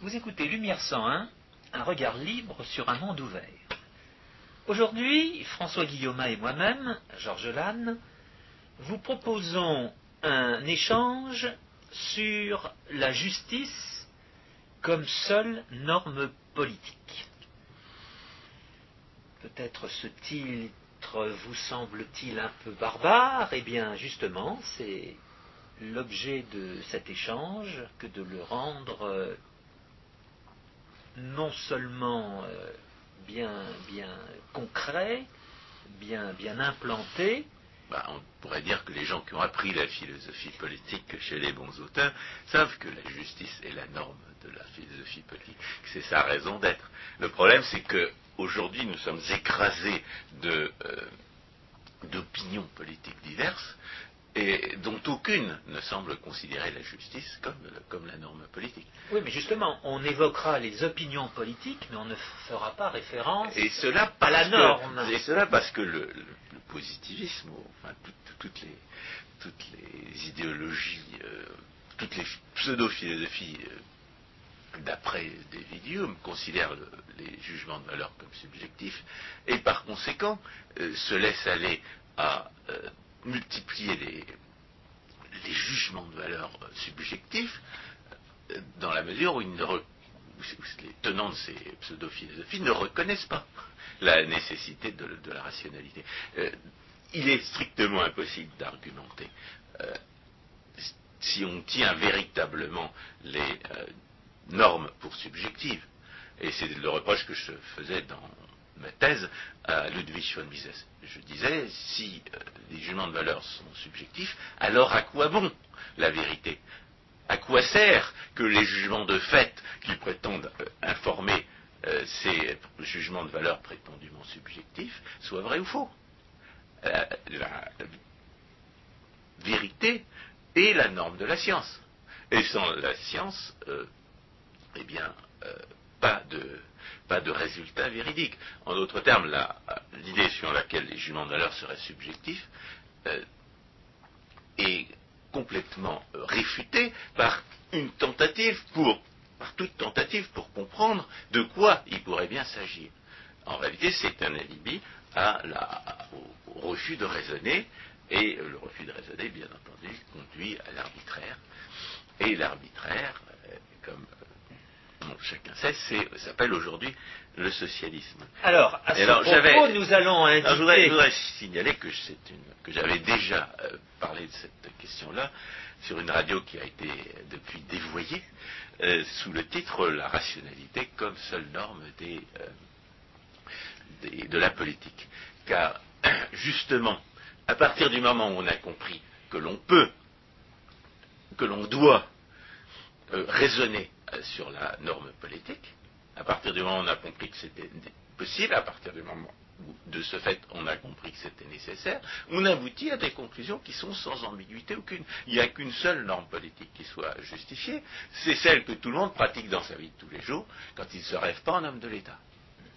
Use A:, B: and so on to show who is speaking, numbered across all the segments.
A: Vous écoutez Lumière 101, un regard libre sur un monde ouvert. Aujourd'hui, François Guillaume et moi-même, Georges Lannes, vous proposons un échange sur la justice comme seule norme politique. Peut-être ce titre vous semble-t-il un peu barbare Eh bien, justement, c'est l'objet de cet échange que de le rendre non seulement euh, bien, bien concret, bien, bien implanté,
B: bah, on pourrait dire que les gens qui ont appris la philosophie politique chez les bons auteurs savent que la justice est la norme de la philosophie politique, que c'est sa raison d'être. Le problème, c'est que aujourd'hui, nous sommes écrasés euh, d'opinions politiques diverses et dont aucune ne semble considérer la justice comme, comme la norme politique.
A: Oui, mais justement, on évoquera les opinions politiques, mais on ne fera pas référence
B: Et cela
A: à la
B: que-
A: norme.
B: et cela parce que le, le- le positivisme, ou, enfin, tout- toutes, les, toutes les idéologies, euh, toutes les pseudo-philosophies euh, d'après David Hume considèrent le- les jugements de valeur comme subjectifs et par conséquent euh, se laissent aller à multiplier les, jugements de valeur euh, subjectifs euh, dans la mesure où, les tenants de ces pseudo-philosophies ne reconnaissent pas la nécessité de, la rationalité. Euh, il est strictement impossible d'argumenter si on tient véritablement les normes pour subjectives. Et c'est le reproche que je faisais dans ma thèse à Ludwig von Mises. Je disais, si euh, les jugements de valeur sont subjectifs, alors à quoi bon la vérité? À quoi sert que les jugements de fait qui prétendent euh, informer euh, ces jugements de valeur prétendument subjectifs soient vrais ou faux? La vérité est la norme de la science. Et sans la science, eh bien, pas de, pas de résultat véridique. En d'autres termes, l'idée sur laquelle les jugements de valeur seraient subjectifs euh, est complètement euh, réfutée par une tentative pour, par toute tentative pour comprendre de quoi il pourrait bien s'agir. En réalité, c'est un alibi au, au refus de raisonner, et le refus de raisonner, bien entendu, conduit à l'arbitraire. Et l'arbitraire, euh, comme bon, chacun sait, c'est- s'appelle aujourd'hui le socialisme.
A: Alors, à ce
B: alors,
A: propos, nous allons
B: je, voudrais, je
A: indiquer...
B: voudrais signaler que, c'est une- que j'avais déjà euh, parlé de cette question-là sur une radio qui a été depuis dévoyée euh, sous le titre La rationalité comme seule norme des, euh, des- de la politique. Car justement, à partir du moment où on a compris que l'on peut, que l'on doit raisonner sur la norme politique, à partir du moment où on a compris que c'était possible, à partir du moment où, de ce fait, on a compris que c'était nécessaire, on aboutit à des conclusions qui sont sans ambiguïté aucune. Il n'y a qu'une seule norme politique qui soit justifiée, c'est celle que tout le monde pratique dans sa vie de tous les jours quand il ne se rêve pas en homme de l'État.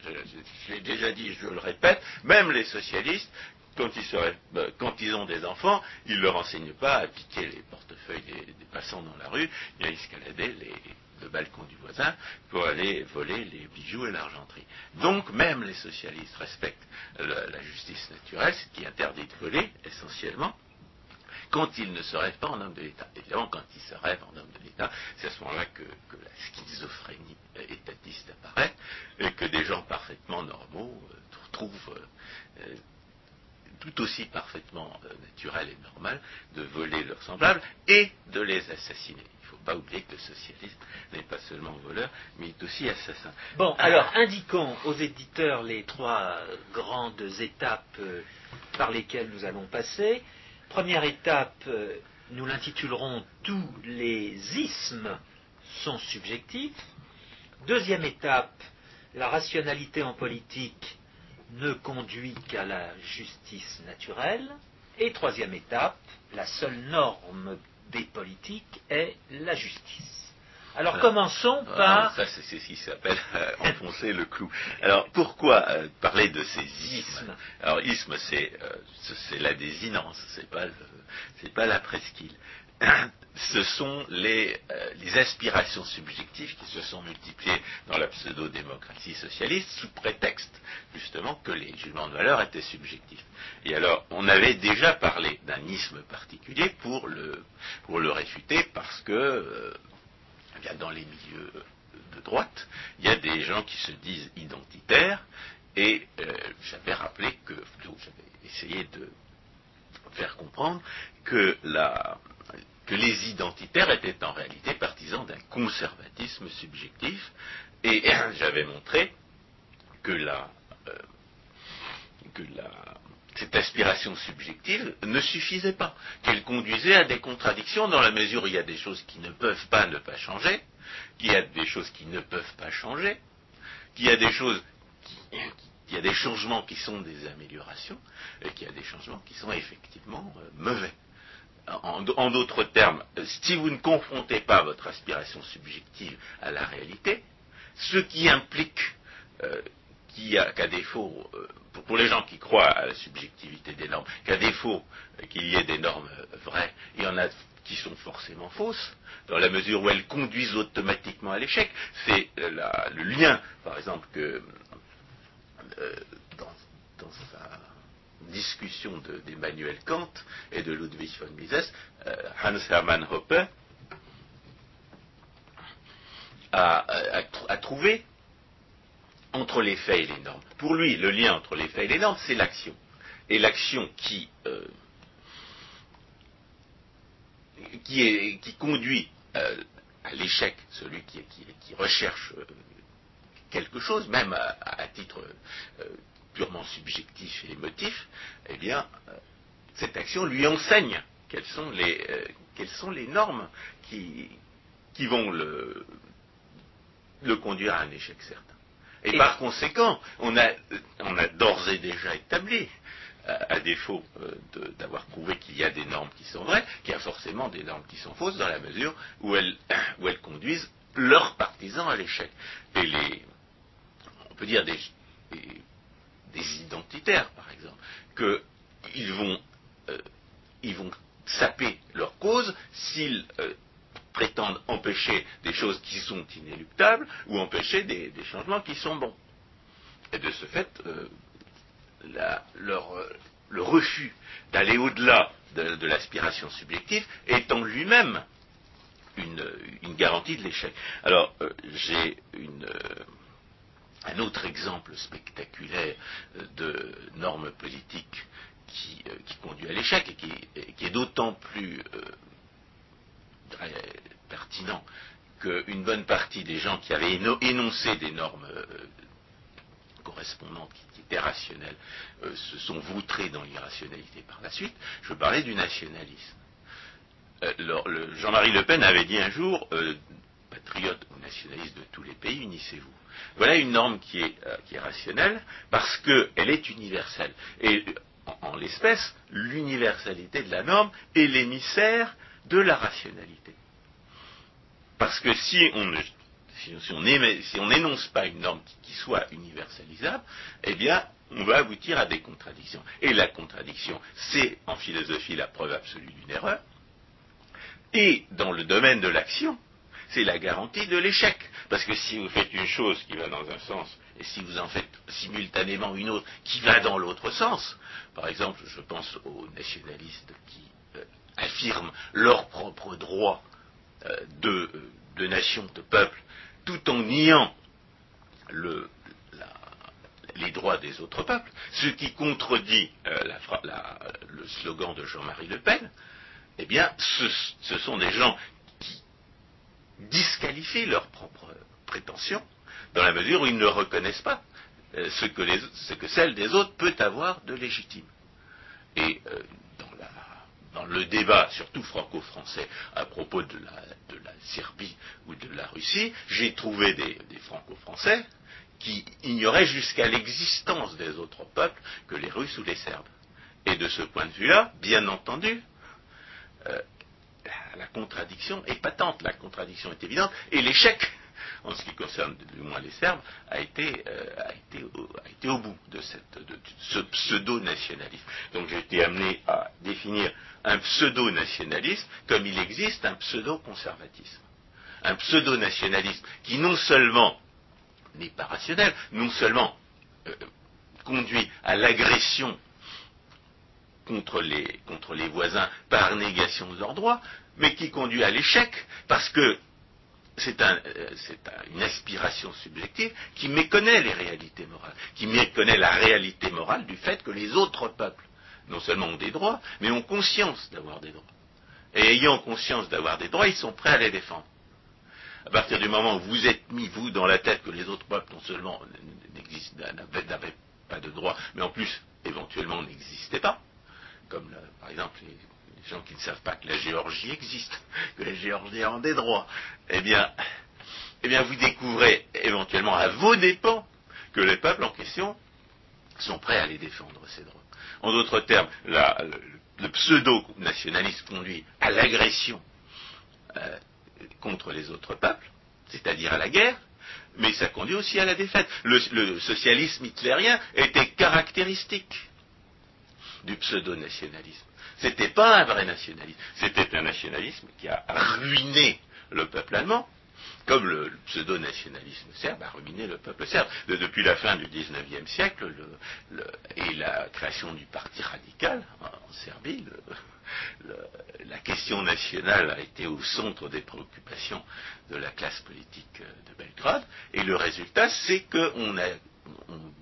B: Je, l'ai déjà dit, je le répète, même les socialistes, quand ils, euh, ils ont des enfants, ils ne leur enseignent pas à piquer les portefeuilles des, des passants dans la rue et à escalader les, le balcon du voisin pour aller voler les bijoux et l'argenterie. Donc même les socialistes respectent la, justice naturelle, ce qui interdit de voler essentiellement quand ils ne se rêvent pas en homme de l'État. Évidemment, quand ils se rêvent en homme de l'État, c'est à ce moment-là que, que la schizophrénie étatiste apparaît et que des gens parfaitement normaux euh, trouvent euh, euh, tout aussi parfaitement naturel et normal de voler leurs semblables et de les assassiner. Pas oublier que le socialisme n'est pas seulement voleur, mais il est aussi assassin.
A: Bon, alors indiquons aux éditeurs les trois grandes étapes euh, par lesquelles nous allons passer. Première étape, euh, nous l'intitulerons Tous les ismes sont subjectifs. Deuxième étape, la rationalité en politique ne conduit qu'à la justice naturelle. Et troisième étape, la seule norme des politiques est la justice. Alors
B: Ah.
A: commençons
B: Ah,
A: par...
B: ça, c'est ce qui s'appelle euh, enfoncer le clou. Alors, pourquoi euh, parler de ces ismes? Alors, isme, c'est euh, c'est- la désinence, c'est pas le- pas la presqu'île. Ce sont les, euh, les, aspirations subjectives qui se sont multipliées dans la pseudo-démocratie socialiste sous prétexte justement que les jugements de valeur étaient subjectifs. Et alors, on avait déjà parlé d'un isme particulier pour le, pour le réfuter parce que euh, dans les milieux de droite, il y a des gens qui se disent identitaires et euh, j'avais rappelé que, j'avais essayé de faire comprendre que la, que les identitaires étaient en réalité partisans d'un conservatisme subjectif, et j'avais montré que, euh, cette aspiration subjective ne suffisait pas, qu'elle conduisait à des contradictions dans la mesure où il y a des choses qui ne peuvent pas ne pas changer, qu'il y a des choses qui ne peuvent pas changer, qu'il y a des choses changements qui sont des améliorations et qu'il y a des changements qui sont effectivement euh, mauvais. En, d'autres termes, si vous ne confrontez pas votre aspiration subjective à la réalité, ce qui implique euh, qu'à défaut, euh, pour, les gens qui croient à la subjectivité des normes, qu'à défaut euh, qu'il y ait des normes vraies, il y en a qui sont forcément fausses, dans la mesure où elles conduisent automatiquement à l'échec. C'est le lien, par exemple, que dans, dans sa discussion d'Emmanuel Kant et de Ludwig von Mises, euh, Hans Hermann Hoppe a, trouvé entre les faits et les normes. Pour lui, le lien entre les faits et les normes, c'est l'action. Et l'action qui, euh, qui, conduit euh, à l'échec, celui qui, recherche quelque chose, même à, titre purement subjectif et émotif, eh bien, euh, cette action lui enseigne quelles sont les, euh, quelles sont les normes qui, qui vont le, le conduire à un échec certain. Et, par conséquent, on a, on a d'ores et déjà établi, à, défaut euh, d'avoir prouvé qu'il y a des normes qui sont vraies, qu'il y a forcément des normes qui sont fausses dans la mesure où elles, où elles conduisent leurs partisans à l'échec. Et les, on peut dire des, des identitaires, par exemple, qu'ils vont, euh, vont saper leur cause s'ils euh, prétendent empêcher des choses qui sont inéluctables ou empêcher des, changements qui sont bons. Et de ce fait, euh, leur, le refus d'aller au-delà de, l'aspiration subjective est en lui-même une, une, garantie de l'échec. Alors, j'ai une un autre exemple spectaculaire euh, de normes politiques qui, euh, conduit à l'échec et qui, est d'autant plus euh, pertinent qu'une bonne partie des gens qui avaient énoncé des normes correspondantes qui, étaient rationnelles se sont voutrés dans l'irrationalité par la suite, je parlais du nationalisme. Jean-Marie Le Pen avait dit un jour, patriotes ou nationalistes de tous les pays, unissez-vous. Voilà une norme qui est, euh, rationnelle parce qu'elle est universelle. Et en, l'espèce, l'universalité de la norme est l'émissaire de la rationalité. Parce que si on si, on n'énonce pas une norme qui, soit universalisable, eh bien, on va aboutir à des contradictions. Et la contradiction, c'est en philosophie la preuve absolue d'une erreur. Et dans le domaine de l'action, c'est la garantie de l'échec. Parce que si vous faites une chose qui va dans un sens, et si vous en faites simultanément une autre qui va dans l'autre sens, par exemple, je pense aux nationalistes qui euh, affirment leur propre droit euh, de, nation, de peuple, tout en niant les droits des autres peuples, ce qui contredit euh, le slogan de Jean-Marie Le Pen, eh bien, ce, sont des gens disqualifient leurs propres prétentions, dans la mesure où ils ne reconnaissent pas euh, ce, que celle des autres peut avoir de légitime. Et euh, dans, le débat, surtout franco-français, à propos de la, Serbie ou de la Russie, j'ai trouvé des, franco-français qui ignoraient jusqu'à l'existence des autres peuples que les Russes ou les Serbes. Et de ce point de vue-là, bien entendu, euh, la contradiction est patente, la contradiction est évidente, et l'échec en ce qui concerne du moins les Serbes, a été, a été, au bout de, cette, de ce pseudo-nationalisme. Donc j'ai été amené à définir un pseudo-nationalisme comme il existe un pseudo-conservatisme. Un pseudo-nationalisme qui non seulement n'est pas rationnel, non seulement euh, conduit à l'agression contre les voisins par négation de leurs droits, mais qui conduit à l'échec parce que c'est un, euh, une aspiration subjective qui méconnaît les réalités morales, qui méconnaît la réalité morale du fait que les autres peuples, non seulement ont des droits, mais ont conscience d'avoir des droits. Et ayant conscience d'avoir des droits, ils sont prêts à les défendre. À partir du moment où vous êtes mis, vous, dans la tête que les autres peuples, non seulement n'avaient pas de droits, mais en plus, éventuellement, n'existaient pas, comme par exemple les, gens qui ne savent pas que la Géorgie existe, que les Géorgiens ont des droits, eh bien, eh bien, vous découvrez éventuellement à vos dépens que les peuples en question sont prêts à les défendre, ces droits. En d'autres termes, le, pseudo-nationalisme conduit à l'agression euh, contre les autres peuples, c'est-à-dire à la guerre, mais ça conduit aussi à la défaite. Le, socialisme hitlérien était caractéristique du pseudo-nationalisme. C'était pas un vrai nationalisme, c'était un nationalisme qui a ruiné le peuple allemand, comme le, pseudo-nationalisme serbe a ruiné le peuple serbe. depuis la fin du XIXe siècle et la création du parti radical en Serbie, la question nationale a été au centre des préoccupations de la classe politique de Belgrade, et le résultat, c'est qu'on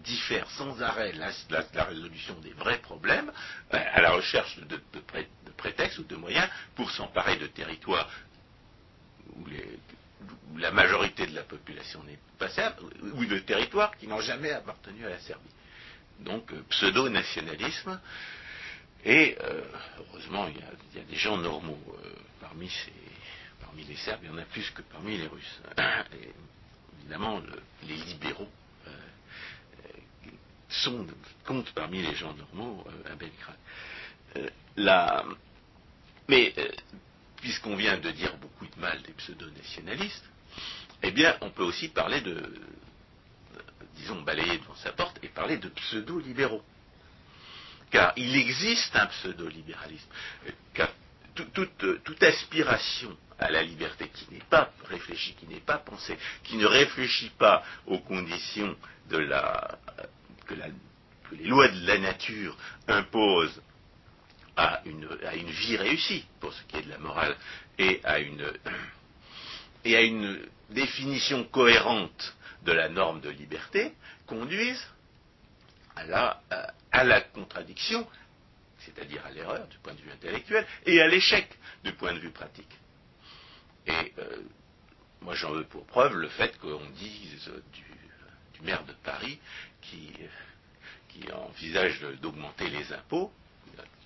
B: diffère sans arrêt la, résolution des vrais problèmes euh, à la recherche de, prétextes ou de moyens pour s'emparer de territoires où, la majorité de la population n'est pas serbe, ou de territoires qui n'ont jamais appartenu à la Serbie. Donc euh, pseudo-nationalisme et euh, heureusement, il y, a, des gens normaux parmi, les Serbes, il y en a plus que parmi les Russes. Évidemment, les libéraux sont, comptent parmi les gens normaux à Belgrade. mais puisqu'on vient de dire beaucoup de mal des pseudo-nationalistes, eh bien, on peut aussi parler de, disons, balayer devant sa porte et parler de pseudo-libéraux car il existe un pseudo-libéralisme, car toute, aspiration à la liberté qui n'est pas réfléchie, qui n'est pas pensée, qui ne réfléchit pas aux conditions de la, que, les lois de la nature imposent à une, à une, vie réussie, pour ce qui est de la morale, et à une, et à une définition cohérente de la norme de liberté, conduisent à la, à la contradiction, c'est-à-dire à, l'erreur du point de vue intellectuel, et à l'échec du point de vue pratique. Et euh, moi j'en veux pour preuve le fait qu'on dise du, maire de Paris qui, envisage d'augmenter les impôts,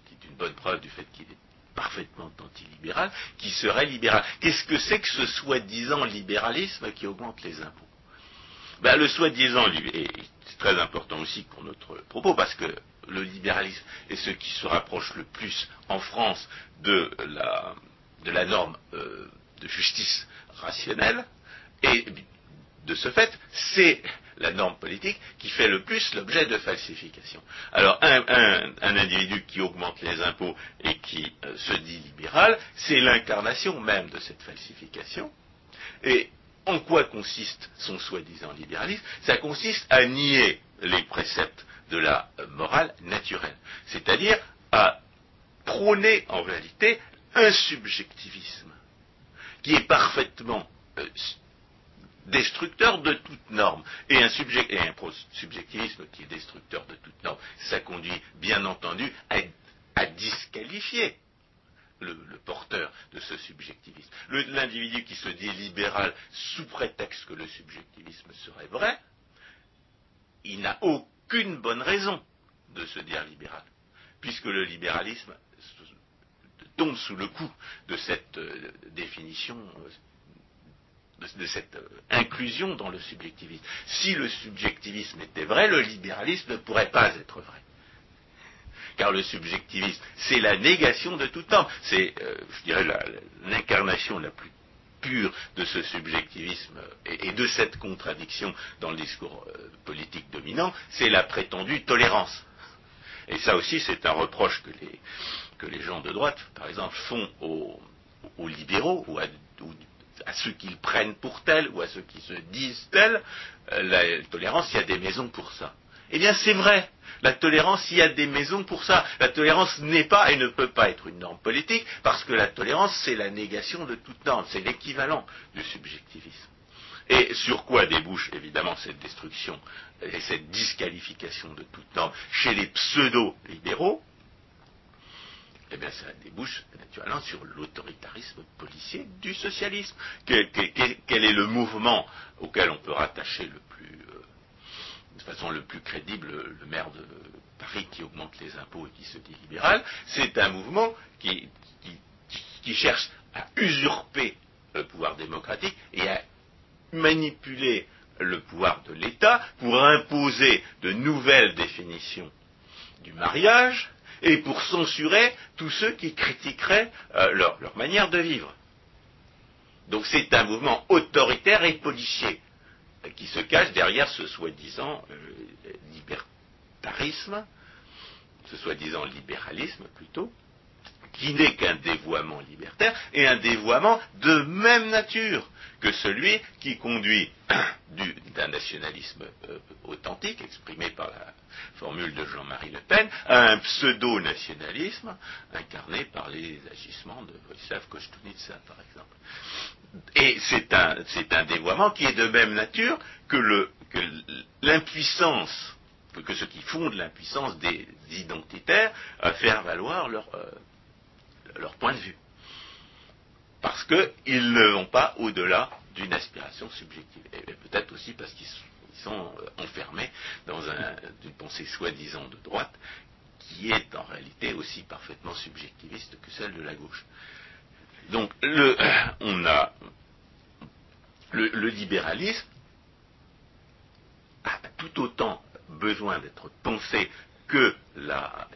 B: qui est une bonne preuve du fait qu'il est parfaitement antilibéral, qui serait libéral. Qu'est-ce que c'est que ce soi-disant libéralisme qui augmente les impôts? Ben, Le soi-disant, et c'est très important aussi pour notre propos, parce que le libéralisme est ce qui se rapproche le plus en France de la, de la norme euh, de justice rationnelle, et de ce fait, c'est la norme politique qui fait le plus l'objet de falsification. Alors, un, individu qui augmente les impôts et qui euh, se dit libéral, c'est l'incarnation même de cette falsification. Et en quoi consiste son soi-disant libéralisme? Ça consiste à nier les préceptes de la morale naturelle, c'est-à-dire à prôner en réalité un subjectivisme qui est parfaitement euh, destructeur de toute norme. Et un, subjectivisme qui est destructeur de toute norme, ça conduit bien entendu à disqualifier le, porteur de ce subjectivisme. L'individu qui se dit libéral sous prétexte que le subjectivisme serait vrai, il n'a aucune bonne raison de se dire libéral, puisque le libéralisme tombe sous le coup de cette euh, définition, euh, de, cette euh, inclusion dans le subjectivisme. Si le subjectivisme était vrai, le libéralisme ne pourrait pas être vrai car le subjectivisme, c'est la négation de tout temps. C'est, euh, je dirais, l'incarnation la, plus pure de ce subjectivisme et, de cette contradiction dans le discours euh, politique dominant, c'est la prétendue tolérance. Et ça aussi, c'est un reproche que les, que les gens de droite, par exemple, font aux, libéraux ou à, ceux qu'ils prennent pour tels ou à ceux qui se disent tels. Euh, la tolérance, il y a des maisons pour ça. Eh bien, c'est vrai. La tolérance, il y a des maisons pour ça. La tolérance n'est pas et ne peut pas être une norme politique, parce que la tolérance, c'est la négation de toute norme, c'est l'équivalent du subjectivisme. Et sur quoi débouche évidemment cette destruction et cette disqualification de toute norme chez les pseudo-libéraux? Eh bien, ça débouche naturellement sur l'autoritarisme policier du socialisme. Quel, est le mouvement auquel on peut rattacher le plus, euh, de façon le plus crédible le maire de Paris qui augmente les impôts et qui se dit libéral? C'est un mouvement qui, qui cherche à usurper le pouvoir démocratique et à manipuler le pouvoir de l'État pour imposer de nouvelles définitions du mariage et pour censurer tous ceux qui critiqueraient euh, leur, manière de vivre. Donc c'est un mouvement autoritaire et policier euh, qui se cache derrière ce soi-disant euh, libertarisme, ce soi-disant libéralisme plutôt, qui n'est qu'un dévoiement libertaire et un dévoiement de même nature que celui qui conduit d'un nationalisme euh, authentique, exprimé par la formule de Jean-Marie Le Pen, à un pseudo-nationalisme incarné par les agissements de Vojislav Kostunica, par exemple. Et c'est un, dévoiement qui est de même nature que l'impuissance, que, ce qui fonde l'impuissance des identitaires à faire valoir leur, euh, leur point de vue. Parce qu'ils ne vont pas au-delà d'une aspiration subjective. Et peut-être aussi parce qu'ils sont, euh, enfermés dans une pensée soi-disant de droite qui est en réalité aussi parfaitement subjectiviste que celle de la gauche. Donc le, on a le libéralisme a tout autant besoin d'être pensé que la,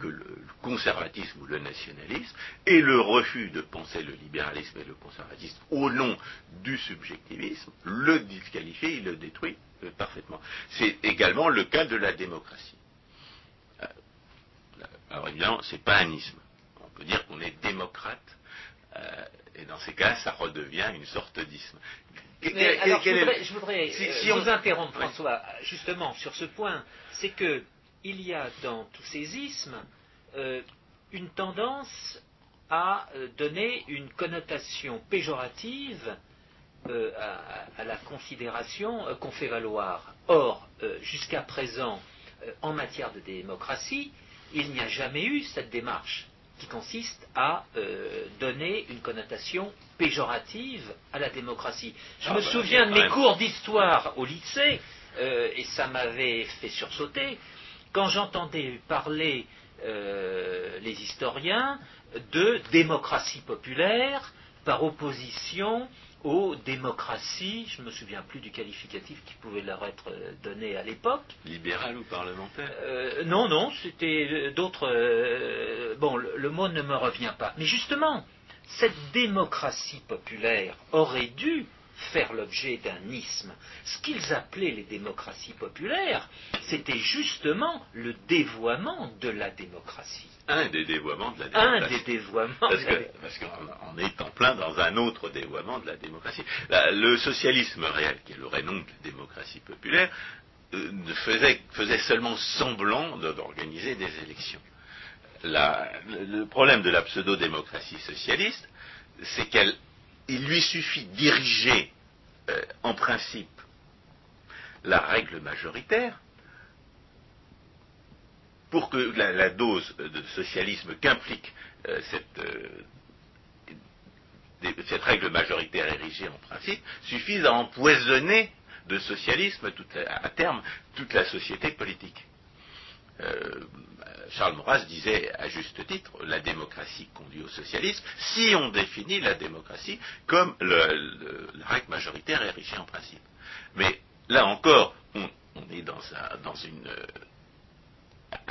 B: que le conservatisme ou le nationalisme et le refus de penser le libéralisme et le conservatisme au nom du subjectivisme le disqualifie, il le détruit euh, parfaitement. C'est également le cas de la démocratie. Euh, alors évidemment, c'est pas un isme. On peut dire qu'on est démocrate, euh, et dans ces cas, ça redevient une sorte d'isme.
A: je voudrais, si, vous interrompre, François, justement sur ce point. C'est que il y a dans tous ces ismes euh, une tendance à euh, donner une connotation péjorative euh, à, la considération qu'on fait valoir. Or, jusqu'à présent, en matière de démocratie, il n'y a jamais eu cette démarche qui consiste à donner une connotation péjorative à la démocratie. Je ah me bah, souviens de mes cours d'histoire au lycée, et ça m'avait fait sursauter, quand j'entendais parler euh, les historiens de démocratie populaire par opposition aux démocraties, je ne me souviens plus du qualificatif qui pouvait leur être donné à l'époque.
B: Libéral ou parlementaire?
A: Euh, Non, non, c'était euh, d'autres. bon, le, mot ne me revient pas. Mais justement, cette démocratie populaire aurait dû faire l'objet d'un isme. Ce qu'ils appelaient les démocraties populaires, c'était justement le dévoiement de la démocratie.
B: Un des dévoiements de la démocratie.
A: Un des dévoiements.
B: Parce qu'on est en plein dans un autre dévoiement de la démocratie. le socialisme réel, qui est le renom de la démocratie populaire, euh, faisait, faisait, seulement semblant d'organiser des élections. le problème de la pseudo-démocratie socialiste, c'est qu'elle il lui suffit diriger euh, en principe la règle majoritaire pour que la, dose de socialisme qu'implique euh, euh, cette, règle majoritaire érigée en principe suffise à empoisonner de socialisme à terme toute la société politique. Charles Maurras disait à juste titre, la démocratie conduit au socialisme, si on définit la démocratie comme la règle majoritaire érigée en principe. Mais là encore, on, est dans, un, une,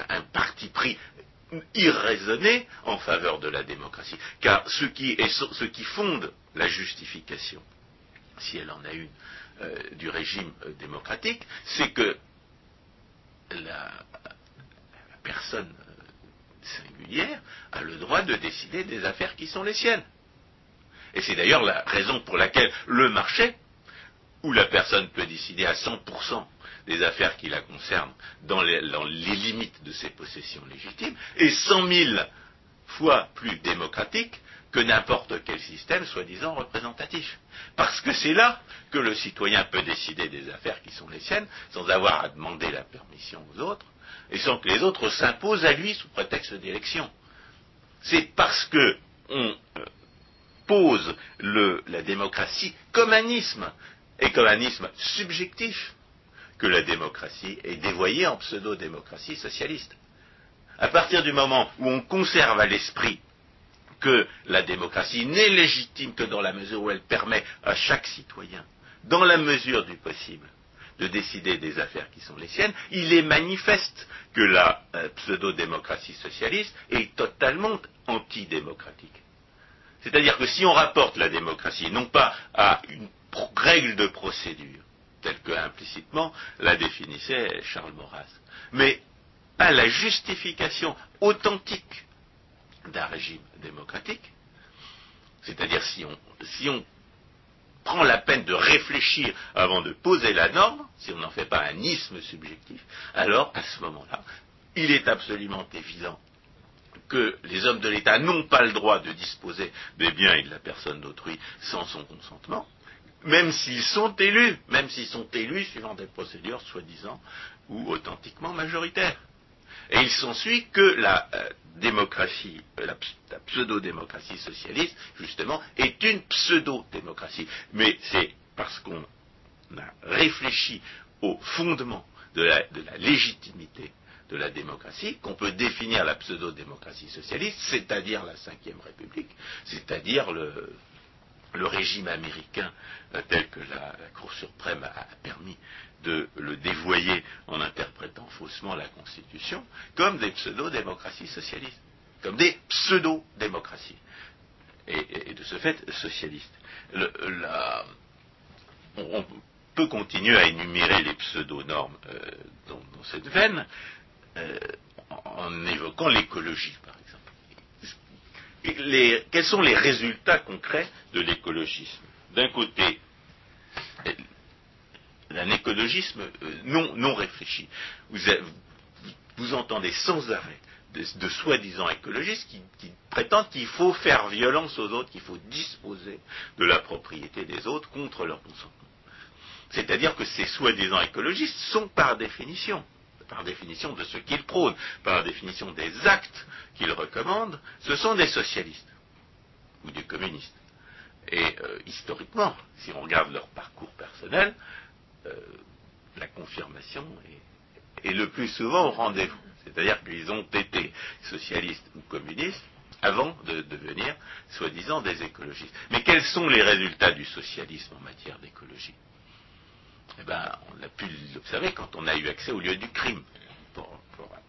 B: un parti pris irraisonné en faveur de la démocratie. Car ce qui, est, ce qui fonde la justification, si elle en a une, euh, du régime euh, démocratique, c'est que la, personne euh, singulière a le droit de décider des affaires qui sont les siennes. Et c'est d'ailleurs la raison pour laquelle le marché, où la personne peut décider à 100% des affaires qui la concernent dans les, limites de ses possessions légitimes, est cent mille fois plus démocratique que n'importe quel système soi-disant représentatif. Parce que c'est là que le citoyen peut décider des affaires qui sont les siennes, sans avoir à demander la permission aux autres, et sans que les autres s'imposent à lui sous prétexte d'élection. C'est parce que on euh, pose la démocratie comme un isme, et comme un isme subjectif, que la démocratie est dévoyée en pseudo-démocratie socialiste. À partir du moment où on conserve à l'esprit que la démocratie n'est légitime que dans la mesure où elle permet à chaque citoyen, dans la mesure du possible, de décider des affaires qui sont les siennes, il est manifeste que la euh, pseudo-démocratie socialiste est totalement antidémocratique. C'est-à-dire que si on rapporte la démocratie non pas à une règle de procédure, telle que implicitement la définissait Charles Maurras, mais à la justification authentique d'un régime démocratique, c'est-à-dire si on, si on prend la peine de réfléchir avant de poser la norme, si on n'en fait pas un isme subjectif, alors à ce moment-là, il est absolument évident que les hommes de l'État n'ont pas le droit de disposer des biens et de la personne d'autrui sans son consentement, même s'ils sont élus, même s'ils sont élus suivant des procédures soi-disant ou authentiquement majoritaires. Et il s'ensuit que la démocratie, euh, la, pseudo-démocratie socialiste, justement, est une pseudo-démocratie. Mais c'est parce qu'on a réfléchi au fondement de la, légitimité de la démocratie qu'on peut définir la pseudo-démocratie socialiste, c'est-à-dire la Ve République, c'est-à-dire le, régime américain euh, tel que la Cour suprême a permis de le dévoyer en interprétant faussement la Constitution, comme des pseudo-démocraties socialistes, comme des pseudo-démocraties, et, de ce fait socialistes. on, peut continuer à énumérer les pseudo-normes euh, dans, cette veine, euh, en évoquant l'écologie, par exemple. quels sont les résultats concrets de l'écologisme? D'un côté, un écologisme euh, non, réfléchi. Vous, entendez sans arrêt de, soi-disant écologistes qui, prétendent qu'il faut faire violence aux autres, qu'il faut disposer de la propriété des autres contre leur consentement. C'est-à-dire que ces soi-disant écologistes sont par définition, par définition de ce qu'ils prônent, par définition des actes qu'ils recommandent, ce sont des socialistes ou des communistes. Et euh, historiquement, si on regarde leur parcours personnel, euh, la confirmation est, le plus souvent au rendez-vous. C'est-à-dire qu'ils ont été socialistes ou communistes avant de devenir, soi-disant, des écologistes. Mais quels sont les résultats du socialisme en matière d'écologie? Eh bien, on a pu l'observer quand on a eu accès au lieu du crime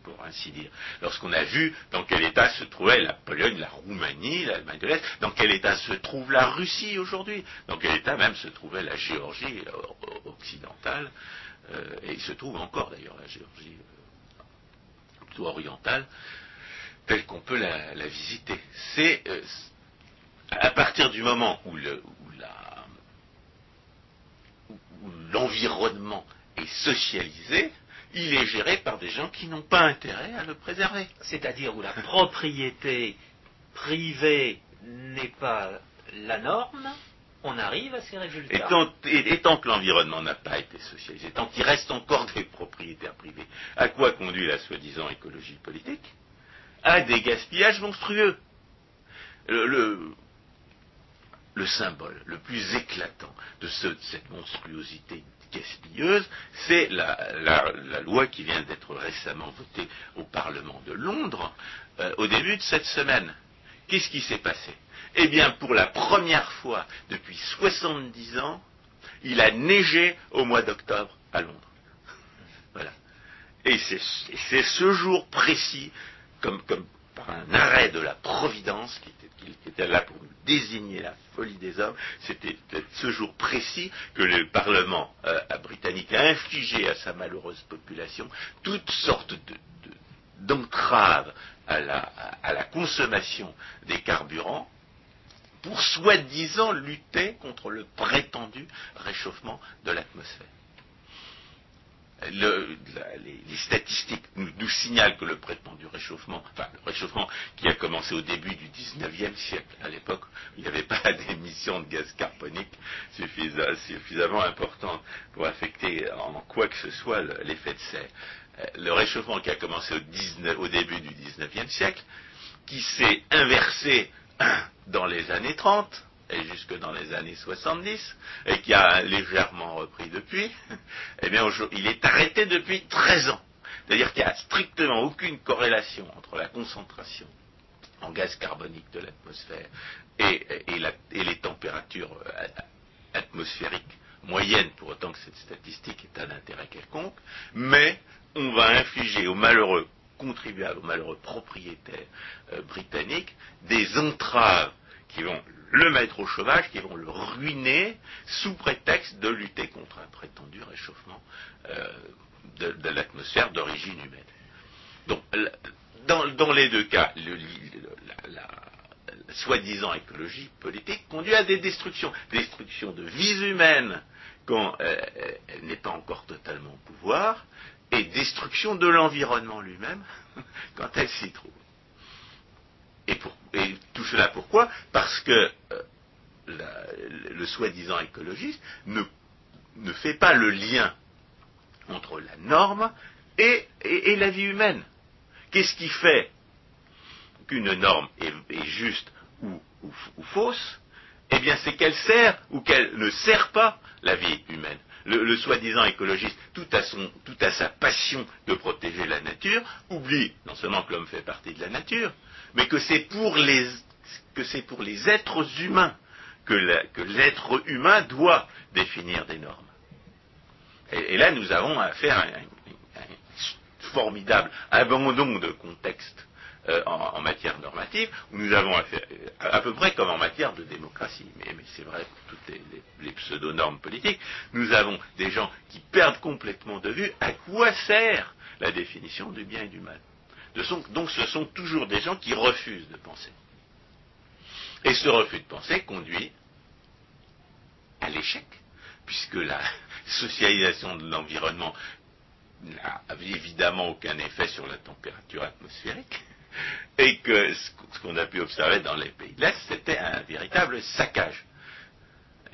B: pour ainsi dire. Lorsqu'on a vu dans quel état se trouvait la Pologne, la Roumanie, l'Allemagne de l'Est, dans quel état se trouve la Russie aujourd'hui, dans quel état même se trouvait la Géorgie euh, occidentale, euh, et il se trouve encore d'ailleurs la Géorgie euh, plutôt orientale, telle qu'on peut la, visiter. C'est à partir du moment où l'environnement est socialisé, il est géré par des gens qui n'ont pas intérêt à le préserver.
A: C'est-à-dire où la propriété privée n'est pas la norme, on arrive à ces résultats.
B: Et tant, que l'environnement n'a pas été socialisé, tant qu'il reste encore des propriétaires privés, à quoi conduit la soi-disant écologie politique? À des gaspillages monstrueux. Le, symbole le plus éclatant de cette monstruosité c'est la, loi qui vient d'être récemment votée au Parlement de Londres euh, au début de cette semaine. Qu'est-ce qui s'est passé? Eh bien, pour la première fois depuis 70 ans, il a neigé au mois d'octobre à Londres. Voilà. Et c'est ce jour précis comme, par un arrêt de la providence qui était, qui était, là pour nous désigner la folie des hommes, c'était ce jour précis que le Parlement euh, britannique a infligé à sa malheureuse population toutes sortes d'entraves à, la, à la consommation des carburants pour soi-disant lutter contre le prétendu réchauffement de l'atmosphère les, statistiques nous, signalent que le prétendu réchauffement, enfin le réchauffement qui a commencé au début du 19e siècle, à l'époque, il n'y avait pas d'émissions de gaz carbonique suffisamment, importantes pour affecter en quoi que ce soit l'effet de serre. Le réchauffement qui a commencé au, 19, au début du 19e siècle, qui s'est inversé dans les années 30, et jusque dans les années 70, et qui a légèrement repris depuis, eh bien, il est arrêté depuis 13 ans. C'est-à-dire qu'il n'y a strictement aucune corrélation entre la concentration en gaz carbonique de l'atmosphère et, les températures euh, atmosphériques moyennes, pour autant que cette statistique est un intérêt quelconque, mais on va infliger aux malheureux contribuables, aux malheureux propriétaires euh, britanniques, des entraves qui vont le mettre au chômage, qui vont le ruiner sous prétexte de lutter contre un prétendu réchauffement euh, de, l'atmosphère d'origine humaine. Donc, dans, les deux cas, la, soi-disant écologie politique conduit à des destructions, destructions de vies humaines quand euh, elle n'est pas encore totalement au pouvoir, et destruction de l'environnement lui-même quand elle s'y trouve. Cela pourquoi Parce que euh, le soi-disant écologiste ne, ne, fait pas le lien entre la norme et, et, la vie humaine. Qu'est-ce qui fait qu'une norme est, est juste ou, ou, ou, fausse Eh bien, c'est qu'elle sert ou qu'elle ne sert pas la vie humaine. Le, le soi-disant écologiste, tout à, son, tout à sa passion de protéger la nature, oublie non seulement que l'homme fait partie de la nature, mais que c'est pour les que c'est pour les êtres humains que l'être humain doit définir des normes. Et, là, nous avons affaire à un, un, formidable abandon de contexte euh, en, matière normative, où nous avons à, peu près comme en matière de démocratie, mais, c'est vrai pour toutes les, pseudo-normes politiques, nous avons des gens qui perdent complètement de vue à quoi sert la définition du bien et du mal. Donc ce sont toujours des gens qui refusent de penser. Et ce refus de penser conduit à l'échec, puisque la socialisation de l'environnement n'a évidemment aucun effet sur la température atmosphérique, et que ce qu'on a pu observer dans les pays de l'Est, c'était un véritable saccage.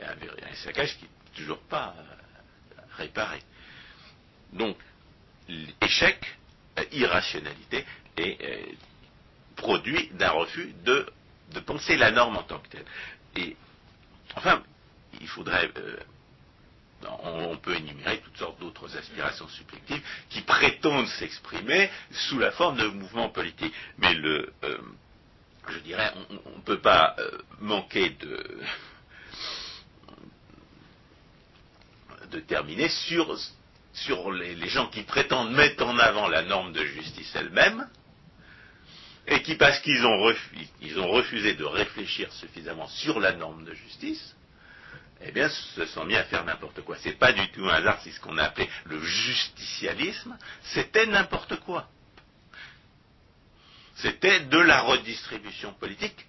B: Un, saccage qui n'est toujours pas euh, réparé. Donc, l'échec irrationalité est euh, produit d'un refus de, de, penser la norme en tant que telle. Et enfin, il faudrait, euh, on, peut énumérer toutes sortes d'autres aspirations subjectives qui prétendent s'exprimer sous la forme de mouvements politiques. Mais le, euh, je dirais, on ne peut pas manquer de de terminer sur les, gens qui prétendent mettre en avant la norme de justice elle-même, et qui, parce qu'ils ont, refusé, refusé de réfléchir suffisamment sur la norme de justice, eh bien, se sont mis à faire n'importe quoi. C'est pas du tout un hasard si ce qu'on a appelé le justicialisme, c'était n'importe quoi. C'était de la redistribution politique,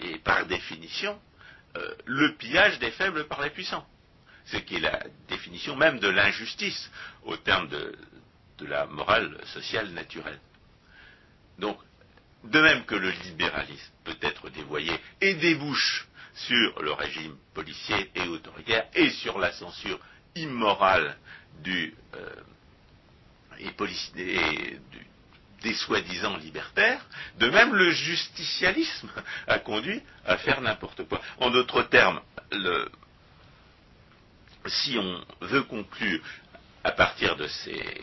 B: et par définition, euh, le pillage des faibles par les puissants ce qui est la définition même de l'injustice au terme de, de, la morale sociale naturelle. Donc, de même que le libéralisme peut être dévoyé et débouche sur le régime policier et autoritaire et sur la censure immorale euh, des soi-disant libertaires, de même le justicialisme a conduit à faire n'importe quoi. En d'autres termes, si on veut conclure à partir de ces,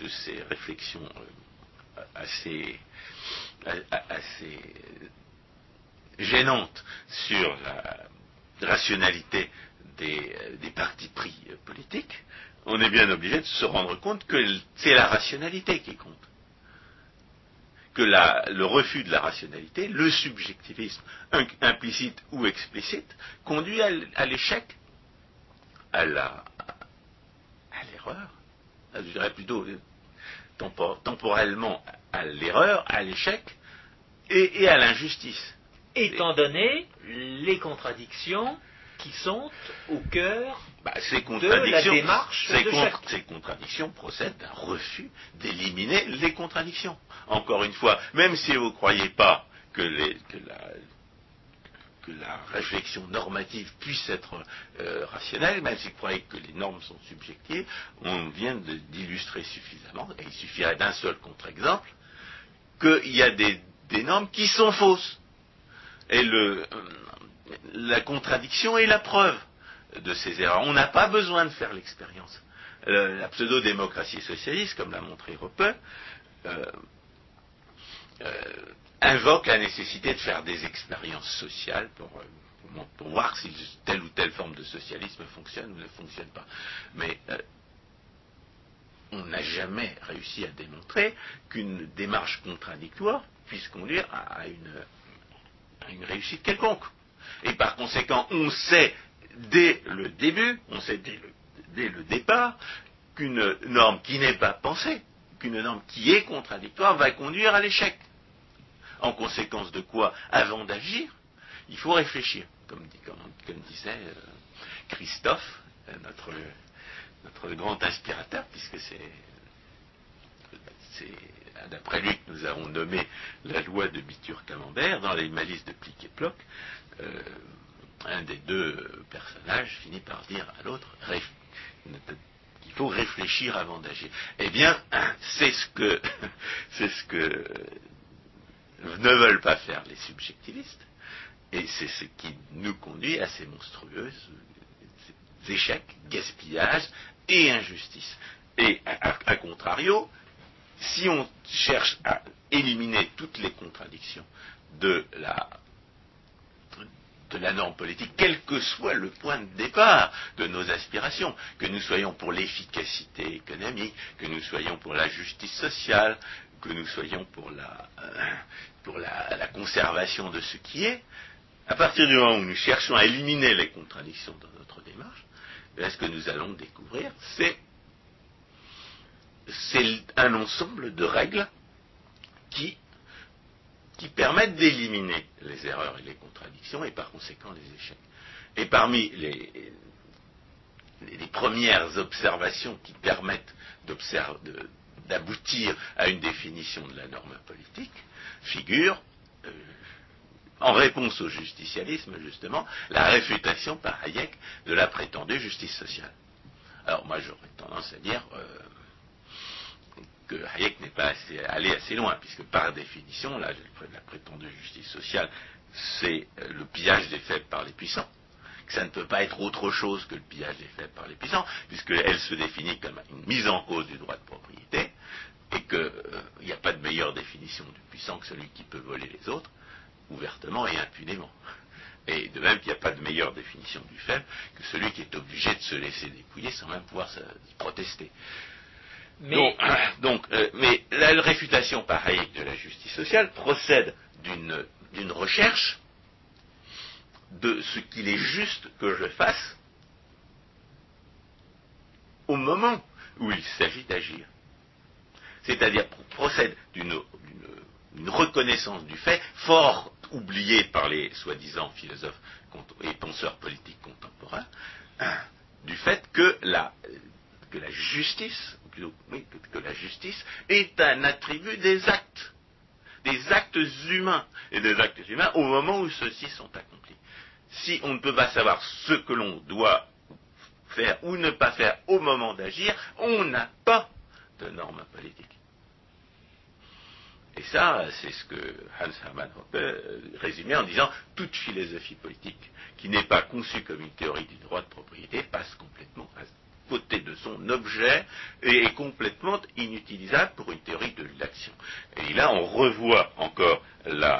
B: de ces réflexions euh, assez, assez gênantes sur la rationalité des, des partis pris politiques, on est bien obligé de se rendre compte que c'est la rationalité qui compte. que le refus de la rationalité, le subjectivisme implicite ou explicite, conduit à l'échec, à la à l'erreur, je dirais plutôt euh, temporellement à l'erreur, à l'échec et, et à l'injustice.
A: Étant donné les contradictions qui sont au cœur
B: Bah, ces
A: la démarche
B: ces,
A: de
B: ces contradictions procèdent d'un refus d'éliminer les contradictions. Encore une fois, même si vous ne croyez pas que, les- que la, que la réflexion normative puisse être euh, rationnelle, même si vous croyez que les normes sont subjectives, on vient d'illustrer suffisamment, et il suffirait d'un seul contre-exemple, qu'il y a des, normes qui sont fausses. Et euh, la contradiction est la preuve de ces erreurs. On n'a pas besoin de faire l'expérience. Euh, la pseudo-démocratie socialiste, comme l'a montré euh, invoque la nécessité de faire des expériences sociales pour, euh, voir si telle ou telle forme de socialisme fonctionne ou ne fonctionne pas. Mais euh, on n'a jamais réussi à démontrer qu'une démarche contradictoire puisse conduire à, une, réussite quelconque. Et par conséquent, on sait dès le début, on sait dès le départ, qu'une norme qui n'est pas pensée, qu'une norme qui est contradictoire va conduire à l'échec. En conséquence de quoi, avant d'agir, il faut réfléchir, comme, disait euh, Christophe, euh, notre, grand inspirateur, puisque c'est d'après lui que nous avons nommé la loi de Bitur-Camembert dans les malices de Plic et Ploc. euh, un des deux personnages finit par dire à l'autre Réf- il faut réfléchir avant d'agir. Eh bien, c'est ce que c'est ce que ne veulent pas faire les subjectivistes, et c'est ce qui nous conduit à ces monstrueux échecs, gaspillages et injustice. Et à, contrario, si on cherche à éliminer toutes les contradictions de la norme politique, quel que soit le point de départ de nos aspirations, que nous soyons pour l'efficacité économique, que nous soyons pour la justice sociale, que nous soyons pour la, euh, pour la, conservation de ce qui est, à partir du moment où nous cherchons à éliminer les contradictions dans notre démarche, là, ce que nous allons découvrir, c'est c'est un ensemble de règles qui, qui permettent d'éliminer les erreurs et les contradictions et par conséquent les échecs. Et parmi les, les- premières observations qui permettent de- d'aboutir à une définition de la norme politique figure, euh, en réponse au justicialisme justement, la réfutation par Hayek de la prétendue justice sociale. Alors moi j'aurais tendance à dire euh, que Hayek n'est pas allé assez loin, puisque par définition, là, la prétendue justice sociale, c'est euh, le pillage des faibles par les puissants, que ça ne peut pas être autre chose que le pillage des faibles par les puissants, puisqu'elle se définit comme une mise en cause du droit de propriété, et qu'il n'y a pas de meilleure définition du puissant que celui qui peut voler les autres, ouvertement et impunément. Et de même qu'il n'y a pas de meilleure définition du faible que celui qui est obligé de se laisser dépouiller sans même pouvoir se protester.
A: Mais
B: Donc, donc, euh, mais la réfutation par Hayek de la justice sociale procède d'une recherche de ce qu'il est juste que je fasse au moment où il s'agit d'agir. C'est-à-dire pro- procède d'une reconnaissance du fait fort oubliée par les soi-disant philosophes et penseurs politiques contemporains, du fait que la, que la justice, que la justice est un attribut des actes, des actes humains, et des actes humains au moment où ceux-ci sont accomplis. Si on ne peut pas savoir ce que l'on doit faire ou ne pas faire au moment d'agir, on n'a pas de normes politiques. Et ça, c'est ce que Hans Hermann Hoppe euh, résumait en disant toute philosophie politique qui n'est pas conçue comme une théorie du droit de propriété passe complètement à côté de son objet et est complètement inutilisable pour une théorie de l'action. Et là, on revoit encore euh,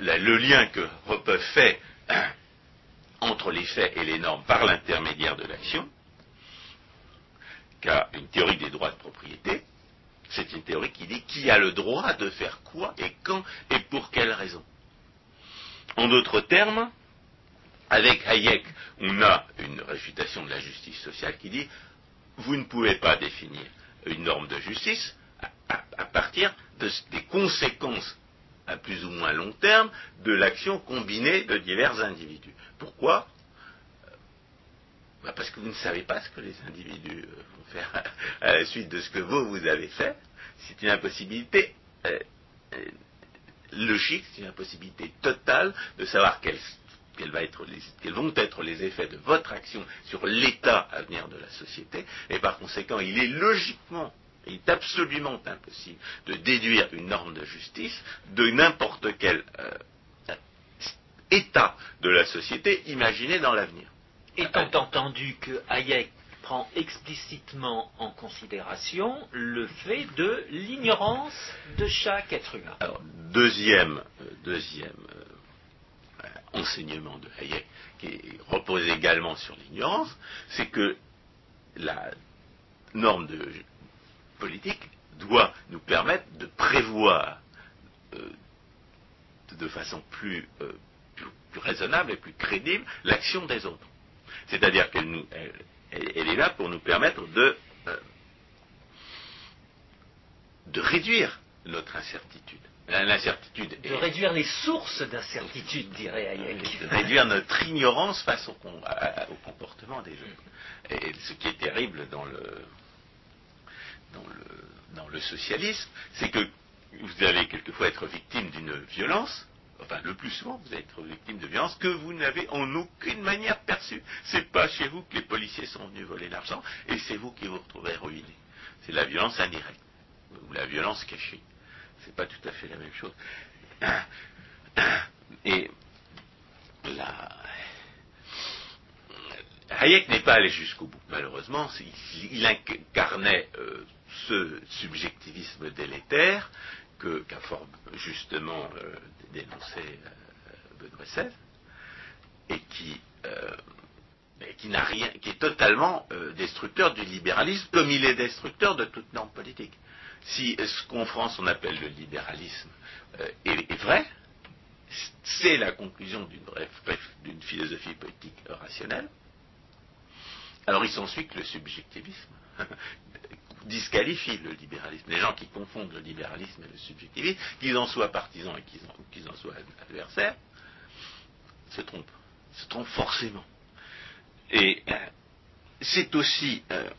B: le lien que Hoppe fait entre les faits et les normes par l'intermédiaire de l'action, qu'a une théorie des droits de propriété, c'est une théorie qui dit qui a le droit de faire quoi et quand et pour quelle raison. En d'autres termes, avec Hayek, on a une réfutation de la justice sociale qui dit vous ne pouvez pas définir une norme de justice à, partir des conséquences à plus ou moins long terme de l'action combinée de divers individus. Pourquoi? Bah, Parce que vous ne savez pas ce que les individus euh, à la suite de ce que vous, vous avez fait. C'est une impossibilité euh, euh, logique, c'est une impossibilité totale de savoir quels, quels vont être les effets de votre action sur l'état à venir de la société. Et par conséquent, il est logiquement il est absolument impossible de déduire une norme de justice de n'importe quel euh, état de la société imaginé dans l'avenir.
A: Étant entendu que Hayek prend explicitement en considération le fait de l'ignorance de chaque être humain.
B: Deuxième, euh, deuxième euh, enseignement de Hayek, qui repose également sur l'ignorance, c'est que la norme de politique doit nous permettre de prévoir euh, de façon plus, raisonnable et plus crédible l'action des autres. C'est-à-dire qu'elle elle, est là pour nous permettre de, euh, de réduire notre incertitude.
A: L'incertitude de réduire les sources d'incertitude, dirait Hayek.
B: De réduire notre ignorance face au, au comportement des autres. Et ce qui est terrible dans le, dans le, socialisme, c'est que vous allez quelquefois être victime d'une violence, enfin le plus souvent vous allez être victime de violence que vous n'avez en aucune manière perçue. C'est pas chez vous que les policiers sont venus voler l'argent et c'est vous qui vous retrouvez ruiné. C'est la violence indirecte ou la violence cachée. C'est pas tout à fait la même chose. Et Hayek n'est pas allé jusqu'au bout, malheureusement. Il, incarnait euh, ce subjectivisme délétère qu'a fort justement euh, dénoncé euh, Benoît XVI, et qui, qui n'a rien, qui est totalement destructeur du libéralisme, comme il est destructeur de toute norme politique. Si ce qu'en France on appelle le libéralisme est, vrai, c'est la conclusion d'une philosophie politique rationnelle, alors il s'ensuit que le subjectivisme disqualifie le libéralisme. Les gens qui confondent le libéralisme et le subjectivisme, qu'ils en soient partisans et qu'ils en, soient adversaires, se trompent. Se trompent forcément. Et euh, c'est aussi... Euh,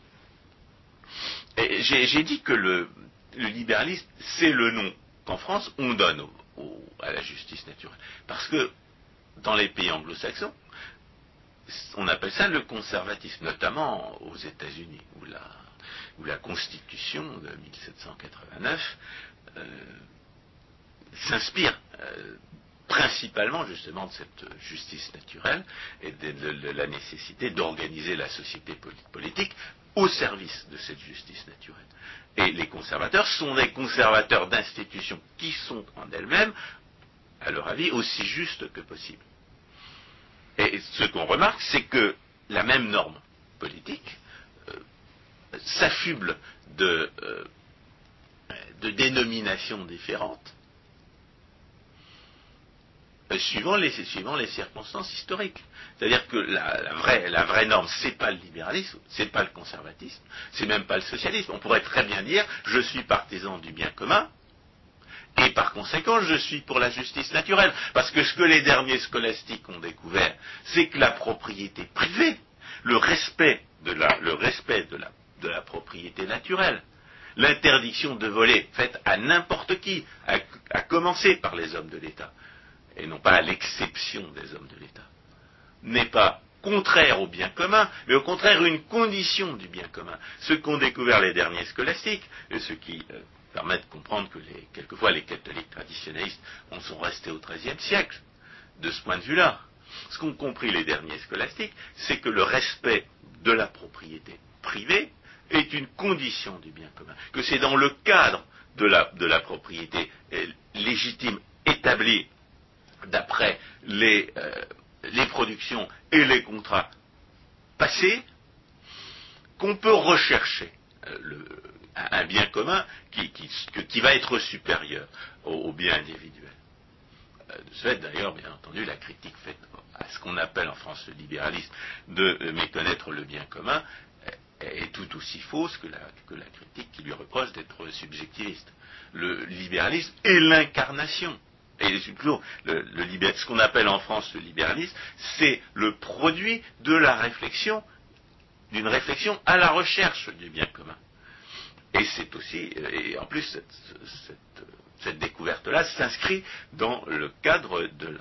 B: j'ai dit que le, libéralisme, c'est le nom qu'en France, on donne à la justice naturelle. Parce que dans les pays anglo-saxons, on appelle ça le conservatisme, notamment aux États-Unis, où la, où la Constitution de 1789 euh, s'inspire euh, principalement justement de cette justice naturelle et de, la nécessité d'organiser la société politique au service de cette justice naturelle. Et les conservateurs sont des conservateurs d'institutions qui sont en elles-mêmes, à leur avis, aussi justes que possible. Et ce qu'on remarque, c'est que la même norme politique s'affuble de, euh, de, dénominations différentes euh, suivant, les, suivant, les, circonstances historiques. C'est-à-dire que la, vraie, la vraie norme, c'est pas le libéralisme, c'est pas le conservatisme, c'est même pas le socialisme. On pourrait très bien dire je suis partisan du bien commun, et par conséquent, je suis pour la justice naturelle. Parce que ce que les derniers scolastiques ont découvert, c'est que la propriété privée, le respect de la, le respect de la, de la propriété naturelle, l'interdiction de voler faite à n'importe qui, à, commencer par les hommes de l'État, et non pas à l'exception des hommes de l'État, n'est pas contraire au bien commun, mais au contraire une condition du bien commun. Ce qu'ont découvert les derniers scolastiques, et ce qui euh, permet de comprendre que les, quelquefois les catholiques traditionnalistes en sont restés au XIIIe siècle. De ce point de vue-là, ce qu'ont compris les derniers scolastiques, c'est que le respect de la propriété privée est une condition du bien commun, que c'est dans le cadre de la, propriété légitime établie d'après les, euh, les productions et les contrats passés qu'on peut rechercher euh, un bien commun qui, va être supérieur au, bien individuel. Euh, de d'ailleurs, bien entendu, la critique faite à ce qu'on appelle en France le libéralisme de méconnaître le bien commun est tout aussi fausse que la, que la critique qui lui reproche d'être subjectiviste. Le libéralisme est l'incarnation et toujours, le, ce qu'on appelle en France le libéralisme, c'est le produit de la réflexion, d'une réflexion à la recherche du bien commun. Et c'est aussi, et en plus, cette, découverte-là s'inscrit dans le cadre de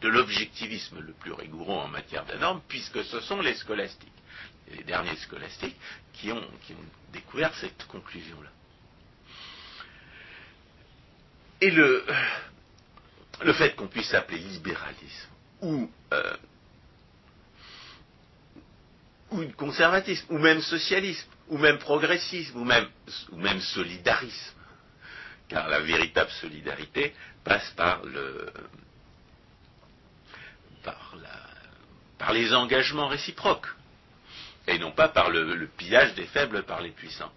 B: de, l'objectivisme le plus rigoureux en matière de normes, puisque ce sont les scolastiques, les derniers scolastiques, qui ont, découvert cette conclusion-là. Et le, le fait qu'on puisse appeler libéralisme ou, euh, ou conservatisme, ou même socialisme, ou même progressisme, ou même, ou même solidarisme, car la véritable solidarité passe par le par, la, par les engagements réciproques, et non pas par le pillage des faibles par les puissants.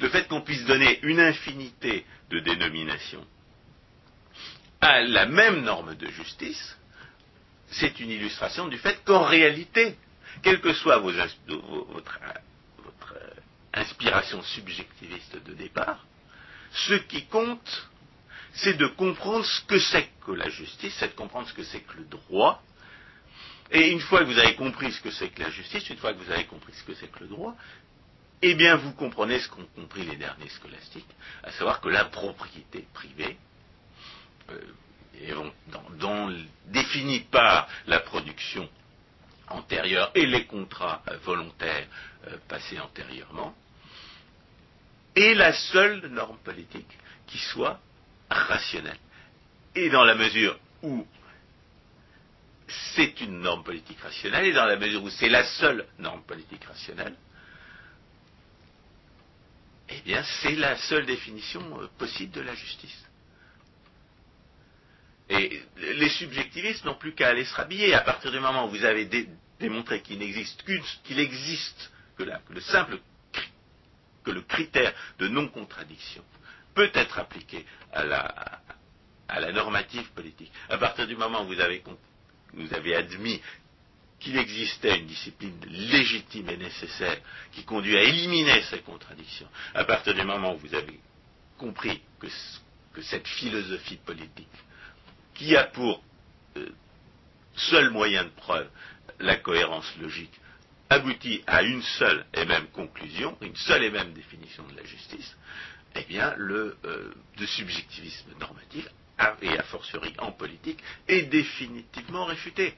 B: Le fait qu'on puisse donner une infinité de dénominations à la même norme de justice, c'est une illustration du fait qu'en réalité, quelle que soit votre, inspiration subjectiviste de départ, ce qui compte, c'est de comprendre ce que c'est que la justice, c'est de comprendre ce que c'est que le droit. Et une fois que vous avez compris ce que c'est que la justice, une fois que vous avez compris ce que c'est que le droit, eh bien vous comprenez ce qu'ont compris les derniers scolastiques, à savoir que la propriété privée euh, dont, définit par la production antérieure et les contrats euh, volontaires euh, passés antérieurement, est la seule norme politique qui soit rationnelle. Et dans la mesure où c'est une norme politique rationnelle, et dans la mesure où c'est la seule norme politique rationnelle, eh bien c'est la seule définition possible de la justice. Et les subjectivistes n'ont plus qu'à aller se rhabiller. À partir du moment où vous avez démontré qu'il n'existe qu'une, existe que, le simple que le critère de non-contradiction peut être appliqué à la, à la normative politique. À partir du moment où vous avez, vous avez admis qu'il existait une discipline légitime et nécessaire qui conduit à éliminer ces contradictions, à partir du moment où vous avez compris que, cette philosophie politique qui a pour euh, seul moyen de preuve la cohérence logique, aboutit à une seule et même conclusion, une seule et même définition de la justice, eh bien, le euh, subjectivisme normatif, et a fortiori en politique, est définitivement réfuté.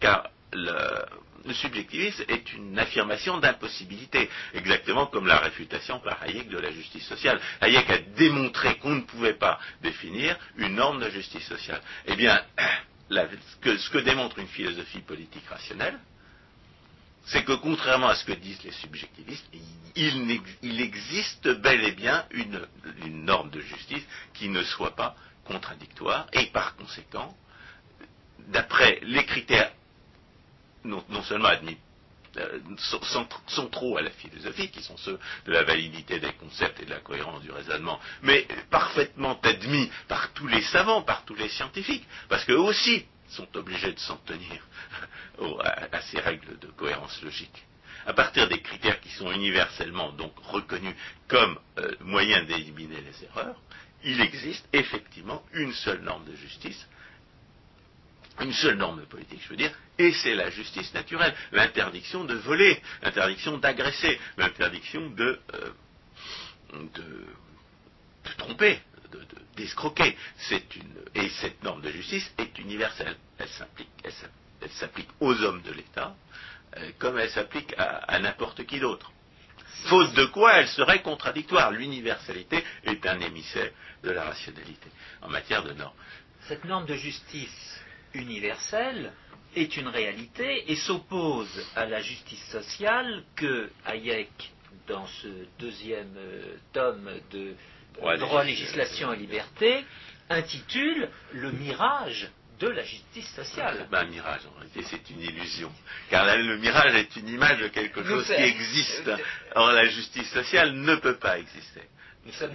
B: Car le, le subjectivisme est une affirmation d'impossibilité, exactement comme la réfutation par Hayek de la justice sociale. Hayek a démontré qu'on ne pouvait pas définir une norme de justice sociale. Eh bien, ce, que, démontre une philosophie politique rationnelle, c'est que contrairement à ce que disent les subjectivistes, il, existe bel et bien une, norme de justice qui ne soit pas contradictoire et par conséquent, d'après les critères non, seulement admis euh, centraux à la philosophie, qui sont ceux de la validité des concepts et de la cohérence du raisonnement, mais parfaitement admis par tous les savants, par tous les scientifiques, parce qu'eux aussi sont obligés de s'en tenir à, ces règles de cohérence logique. À partir des critères qui sont universellement donc reconnus comme euh, moyen d'éliminer les erreurs, il existe effectivement une seule norme de justice une seule norme politique, je veux dire, et c'est la justice naturelle, l'interdiction de voler, l'interdiction d'agresser, l'interdiction de, euh, de, tromper, d'escroquer. et cette norme de justice est universelle. Elle s'applique, elle, s'applique aux hommes de l'État euh, comme elle s'applique à n'importe qui d'autre. Faute de quoi elle serait contradictoire. L'universalité est un émissaire de la rationalité en matière de normes.
A: Cette norme de justice universelle est une réalité et s'oppose à la justice sociale que Hayek, dans ce deuxième euh, tome de Droit, législation et liberté, intitule Le mirage de la justice sociale.
B: Ben, un mirage, en réalité, c'est une illusion. Car là, le mirage est une image de quelque chose qui existe. Or, la justice sociale ne peut pas exister.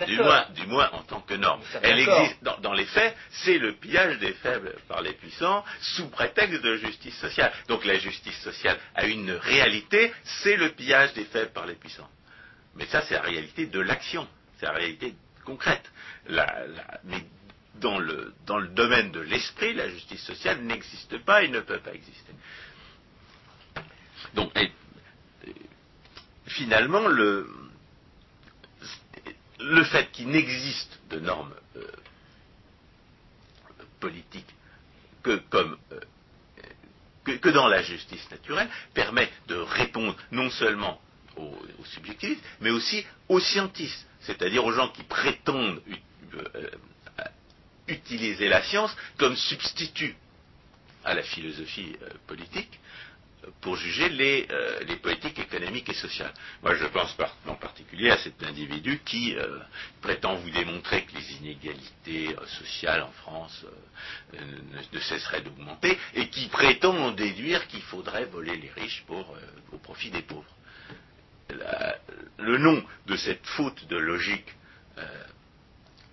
B: Du moins, du moins en tant que norme. Elle existe dans, dans les faits, c'est le pillage des faibles par les puissants sous prétexte de justice sociale. Donc la justice sociale a une réalité, c'est le pillage des faibles par les puissants. Mais ça, c'est la réalité de l'action, c'est la réalité concrète. La- la- mais dans le, dans le domaine de l'esprit, la justice sociale n'existe pas et ne peut pas exister. Donc, finalement, le, le fait qu'il n'existe de normes euh, politiques que comme euh, que, dans la justice naturelle permet de répondre non seulement aux, subjectivistes, mais aussi aux scientistes, c'est-à-dire aux gens qui prétendent euh, utiliser la science comme substitut à la philosophie euh, politique pour juger les, euh, les politiques économiques et sociales. Moi, je pense en particulier à cet individu qui euh, prétend vous démontrer que les inégalités euh, sociales en France euh, ne, cesseraient d'augmenter et qui prétend en déduire qu'il faudrait voler les riches pour, euh, au profit des pauvres. Le nom de cette faute de logique euh,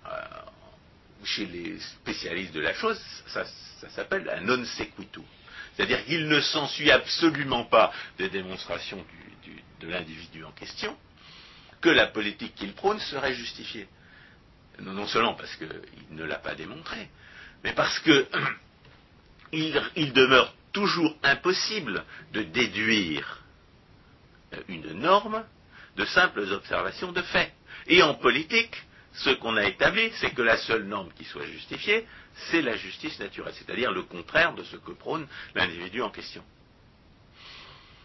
B: euh, chez les spécialistes de la chose, ça, s'appelle un non sequitur. C'est-à-dire qu'il ne s'ensuit absolument pas des démonstrations de l'individu en question que la politique qu'il prône serait justifiée. Non, seulement parce qu'il ne l'a pas démontré, mais parce que il, il demeure toujours impossible de déduire euh, une norme de simples observations de faits. Et en politique, ce qu'on a établi, c'est que la seule norme qui soit justifiée, c'est la justice naturelle, c'est-à-dire le contraire de ce que prône l'individu en question.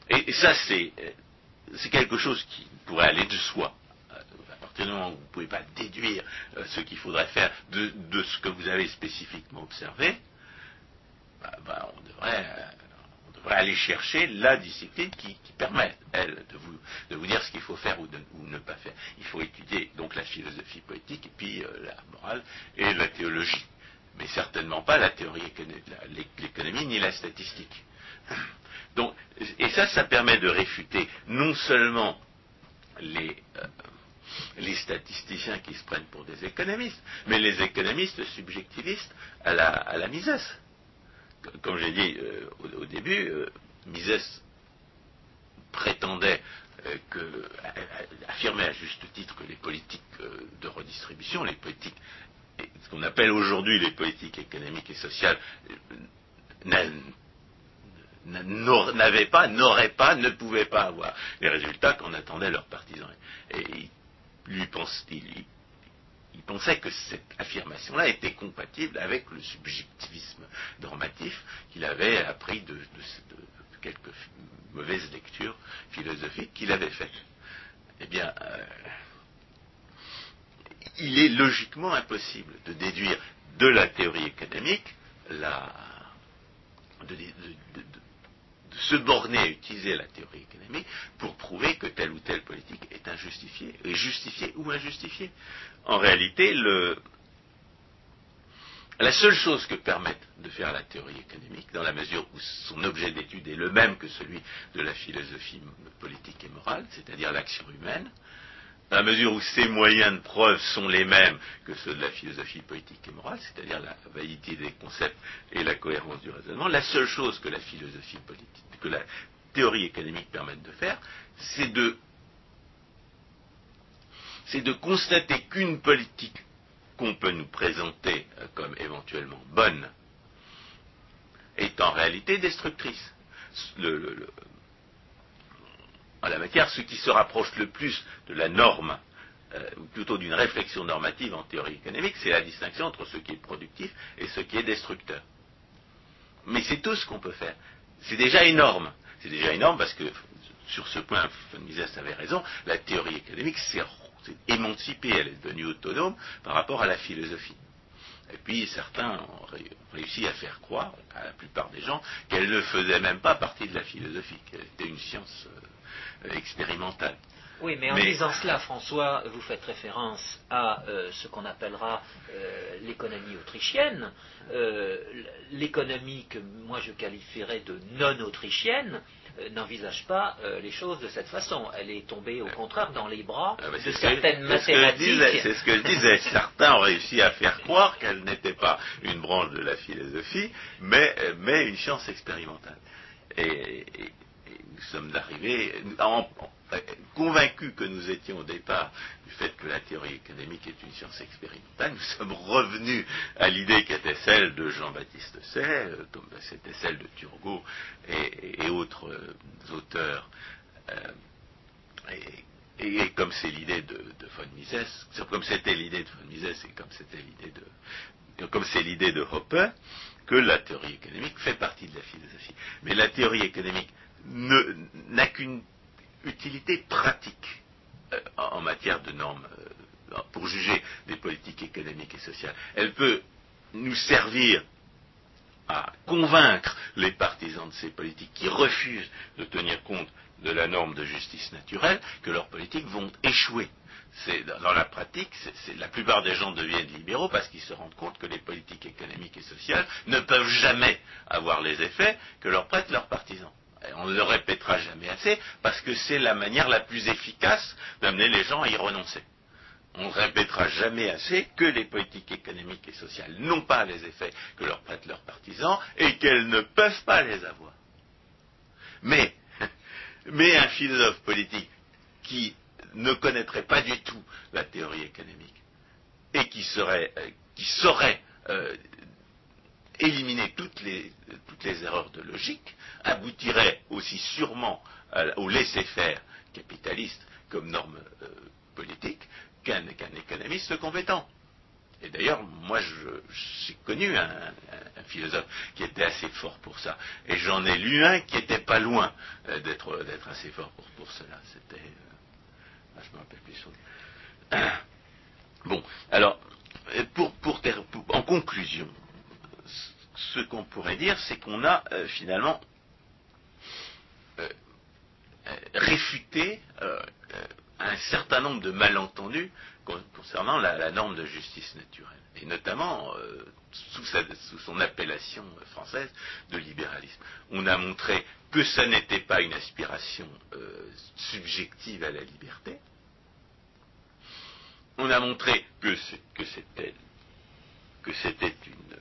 B: Et, ça, c'est euh, quelque chose qui pourrait aller de soi. Euh, À partir du moment où vous ne pouvez pas déduire euh, ce qu'il faudrait faire de, ce que vous avez spécifiquement observé, bah, bah, on devrait aller chercher la discipline qui, permet, elle, de vous, de vous dire ce qu'il faut faire ou, ne pas faire. Il faut étudier donc la philosophie politique et puis euh, la morale et la théologie. Mais certainement pas la théorie l'économie ni la statistique. Donc, et ça, ça permet de réfuter non seulement les, euh, les statisticiens qui se prennent pour des économistes, mais les économistes subjectivistes à la, à la. Comme j'ai dit euh, au, début, euh, Mises prétendait euh, affirmait à juste titre que les politiques de redistribution, les politiques, ce qu'on appelle aujourd'hui les politiques économiques et sociales, n'avaient pas, n'auraient pas, ne pouvaient pas avoir les résultats qu'en attendaient leurs partisans. Et lui pense, il, il- il pensait que cette affirmation-là était compatible avec le subjectivisme normatif qu'il avait appris de, quelques mauvaises lectures philosophiques qu'il avait faites. Eh bien, euh, il est logiquement impossible de déduire de la théorie économique la, de, se borner à utiliser la théorie économique pour prouver que telle ou telle politique est injustifiée, justifiée ou injustifiée. En réalité, la seule chose que permette de faire la théorie économique, dans la mesure où son objet d'étude est le même que celui de la philosophie politique et morale, c'est-à-dire l'action humaine, dans la mesure où ses moyens de preuve sont les mêmes que ceux de la philosophie politique et morale, c'est-à-dire la validité des concepts et la cohérence du raisonnement, la seule chose que la philosophie politique, que la théorie économique permette de faire, c'est de, c'est de constater qu'une politique qu'on peut nous présenter euh, comme éventuellement bonne est en réalité destructrice. En la matière, ce qui se rapproche le plus de la norme, euh, ou plutôt d'une réflexion normative en théorie économique, c'est la distinction entre ce qui est productif et ce qui est destructeur. Mais c'est tout ce qu'on peut faire. C'est déjà énorme. C'est déjà énorme parce que, sur ce point, von Mises avait raison, la théorie économique s'est s'est émancipée, elle est devenue autonome par rapport à la philosophie. Et puis certains ont ré- ont réussi à faire croire à la plupart des gens qu'elle ne faisait même pas partie de la philosophie, qu'elle était une science euh, expérimentale.
A: Oui, mais en disant cela, François, vous faites référence à euh, ce qu'on appellera euh, l'économie autrichienne, l'économie que moi je qualifierais de non autrichienne. N'envisage pas les choses de cette façon. Elle est tombée au contraire dans les bras ah, de certaines mathématiques.
B: C'est ce que je disais. Certains ont réussi à faire croire qu'elle n'était pas une branche de la philosophie, mais, mais une science expérimentale. Et, nous sommes arrivés, en, convaincus que nous étions au départ du fait que la théorie économique est une science expérimentale, nous sommes revenus à l'idée qui était celle de Jean-Baptiste Say, euh, c'était celle de Turgot et, autres euh, auteurs. Euh, et, comme c'est l'idée de, von Mises, comme c'était l'idée de von Mises et comme c'était l'idée de, comme c'est l'idée de Hopper, que la théorie économique fait partie de la philosophie. Mais la théorie économique n'a qu'une utilité pratique euh, en matière de normes euh, pour juger des politiques économiques et sociales. Elle peut nous servir à convaincre les partisans de ces politiques qui refusent de tenir compte de la norme de justice naturelle que leurs politiques vont échouer. dans la pratique, la plupart des gens deviennent libéraux parce qu'ils se rendent compte que les politiques économiques et sociales ne peuvent jamais avoir les effets que leur prêtent leurs partisans on ne le répétera jamais assez, parce que c'est la manière la plus efficace d'amener les gens à y renoncer. On ne répétera jamais assez que les politiques économiques et sociales n'ont pas les effets que leur prêtent leurs partisans et qu'elles ne peuvent pas les avoir. Mais, un philosophe politique qui ne connaîtrait pas du tout la théorie économique et qui, serait, euh, saurait euh, éliminer toutes les, toutes les erreurs de logique, aboutirait aussi sûrement au laisser-faire capitaliste comme norme euh, politique qu'un économiste compétent. Et d'ailleurs, moi, j'ai connu un, philosophe qui était assez fort pour ça. Et j'en ai lu un qui n'était pas loin euh, d'être assez fort pour, cela. C'était... Euh, ah, je me rappelle plus Bon, alors, pour, en conclusion, ce qu'on pourrait dire, c'est qu'on a finalement euh, euh, réfuter euh, un certain nombre de malentendus concernant la, norme de justice naturelle, et notamment sous, son appellation française de libéralisme. On a montré que ça n'était pas une aspiration subjective à la liberté. On a montré que c'était que c'était une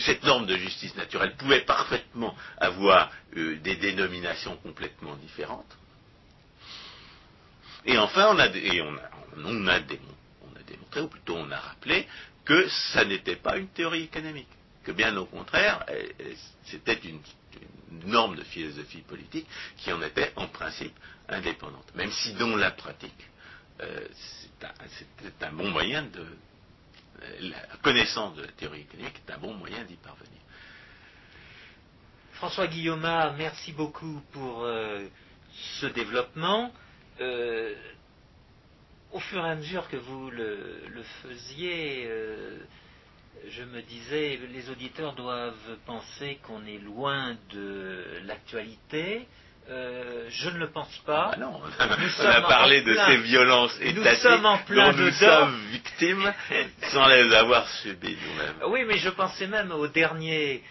B: cette norme de justice naturelle pouvait parfaitement avoir euh, des dénominations complètement différentes. Et enfin, on a, on a, démontré, ou plutôt on a rappelé, que ça n'était pas une théorie économique, que bien au contraire, c'était une, norme de philosophie politique qui en était en principe indépendante, même si dans la pratique, euh, c'est un, bon moyen de, la connaissance de la théorie économique est un bon moyen d'y parvenir.
A: François Guillaume, merci beaucoup pour euh, ce développement. Euh, au fur et à mesure que vous le, faisiez, euh, je me disais, les auditeurs doivent penser qu'on est loin de l'actualité, euh, je ne le pense pas.
B: Ah non, on a parlé de ces violences étatiques dont nous sommes victimes sans les avoir subies nous-mêmes.
A: Oui, mais je pensais même au dernier,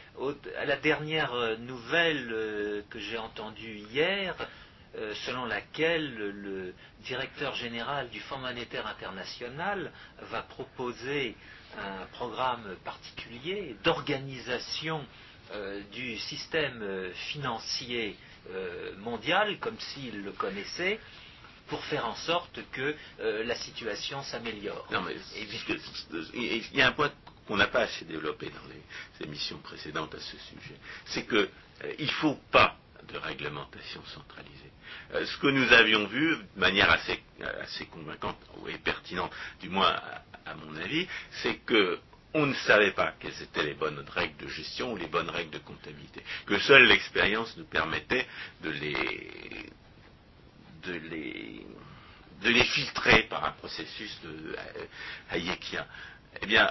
A: à la dernière euh, nouvelle euh, que j'ai entendue hier, selon laquelle le directeur général du Fonds monétaire international va proposer un programme particulier d'organisation du système financier euh, mondial, comme s'il le connaissait, pour faire en sorte que euh, la situation s'améliore.
B: Non, mais il y a un point qu'on n'a pas assez développé dans les émissions précédentes à ce sujet, c'est qu'il euh, ne faut pas de réglementation centralisée. ce que nous avions vu de manière assez convaincante et pertinente, du moins à mon avis, c'est que on ne savait pas quelles étaient les bonnes règles de gestion ou les bonnes règles de comptabilité, que seule l'expérience nous permettait de les, de les, de les filtrer par un processus de, hayekien. Eh bien,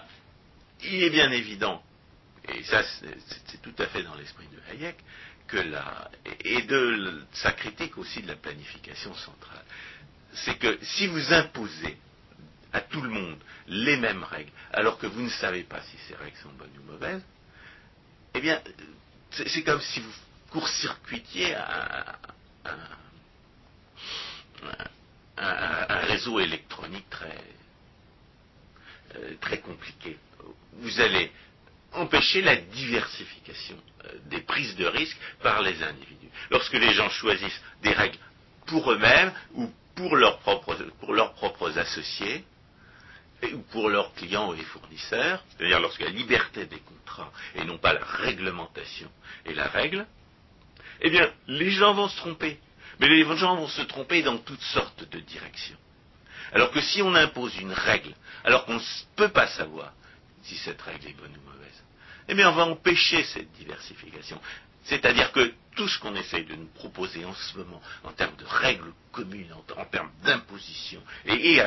B: il est bien évident et ça c'est tout à fait dans l'esprit de Hayek, que la, et de sa critique aussi de la planification centrale, c'est que si vous imposez à tout le monde les mêmes règles, alors que vous ne savez pas si ces règles sont bonnes ou mauvaises, eh bien, c'est comme si vous court-circuitiez un, réseau électronique très, euh, très compliqué. Vous allez empêcher la diversification euh, des prises de risques par les individus. Lorsque les gens choisissent des règles pour eux-mêmes ou pour leurs propres, pour leurs propres associés, pour leurs clients et fournisseurs, c'est-à-dire lorsque la liberté des contrats et non pas la réglementation est la règle, eh bien, les gens vont se tromper. Mais les gens vont se tromper dans toutes sortes de directions. Alors que si on impose une règle, alors qu'on ne peut pas savoir si cette règle est bonne ou mauvaise, eh bien on va empêcher cette diversification. C'est-à-dire que tout ce qu'on essaye de nous proposer en ce moment, en termes de règles communes, en, termes d'imposition, et,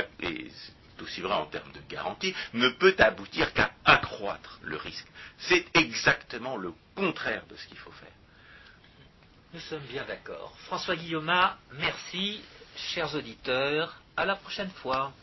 B: c'est aussi vrai en termes de garantie, ne peut aboutir qu'à accroître le risque. C'est exactement le contraire de ce qu'il faut faire.
A: Nous sommes bien d'accord. François Guillaume, merci. Chers auditeurs, à la prochaine fois.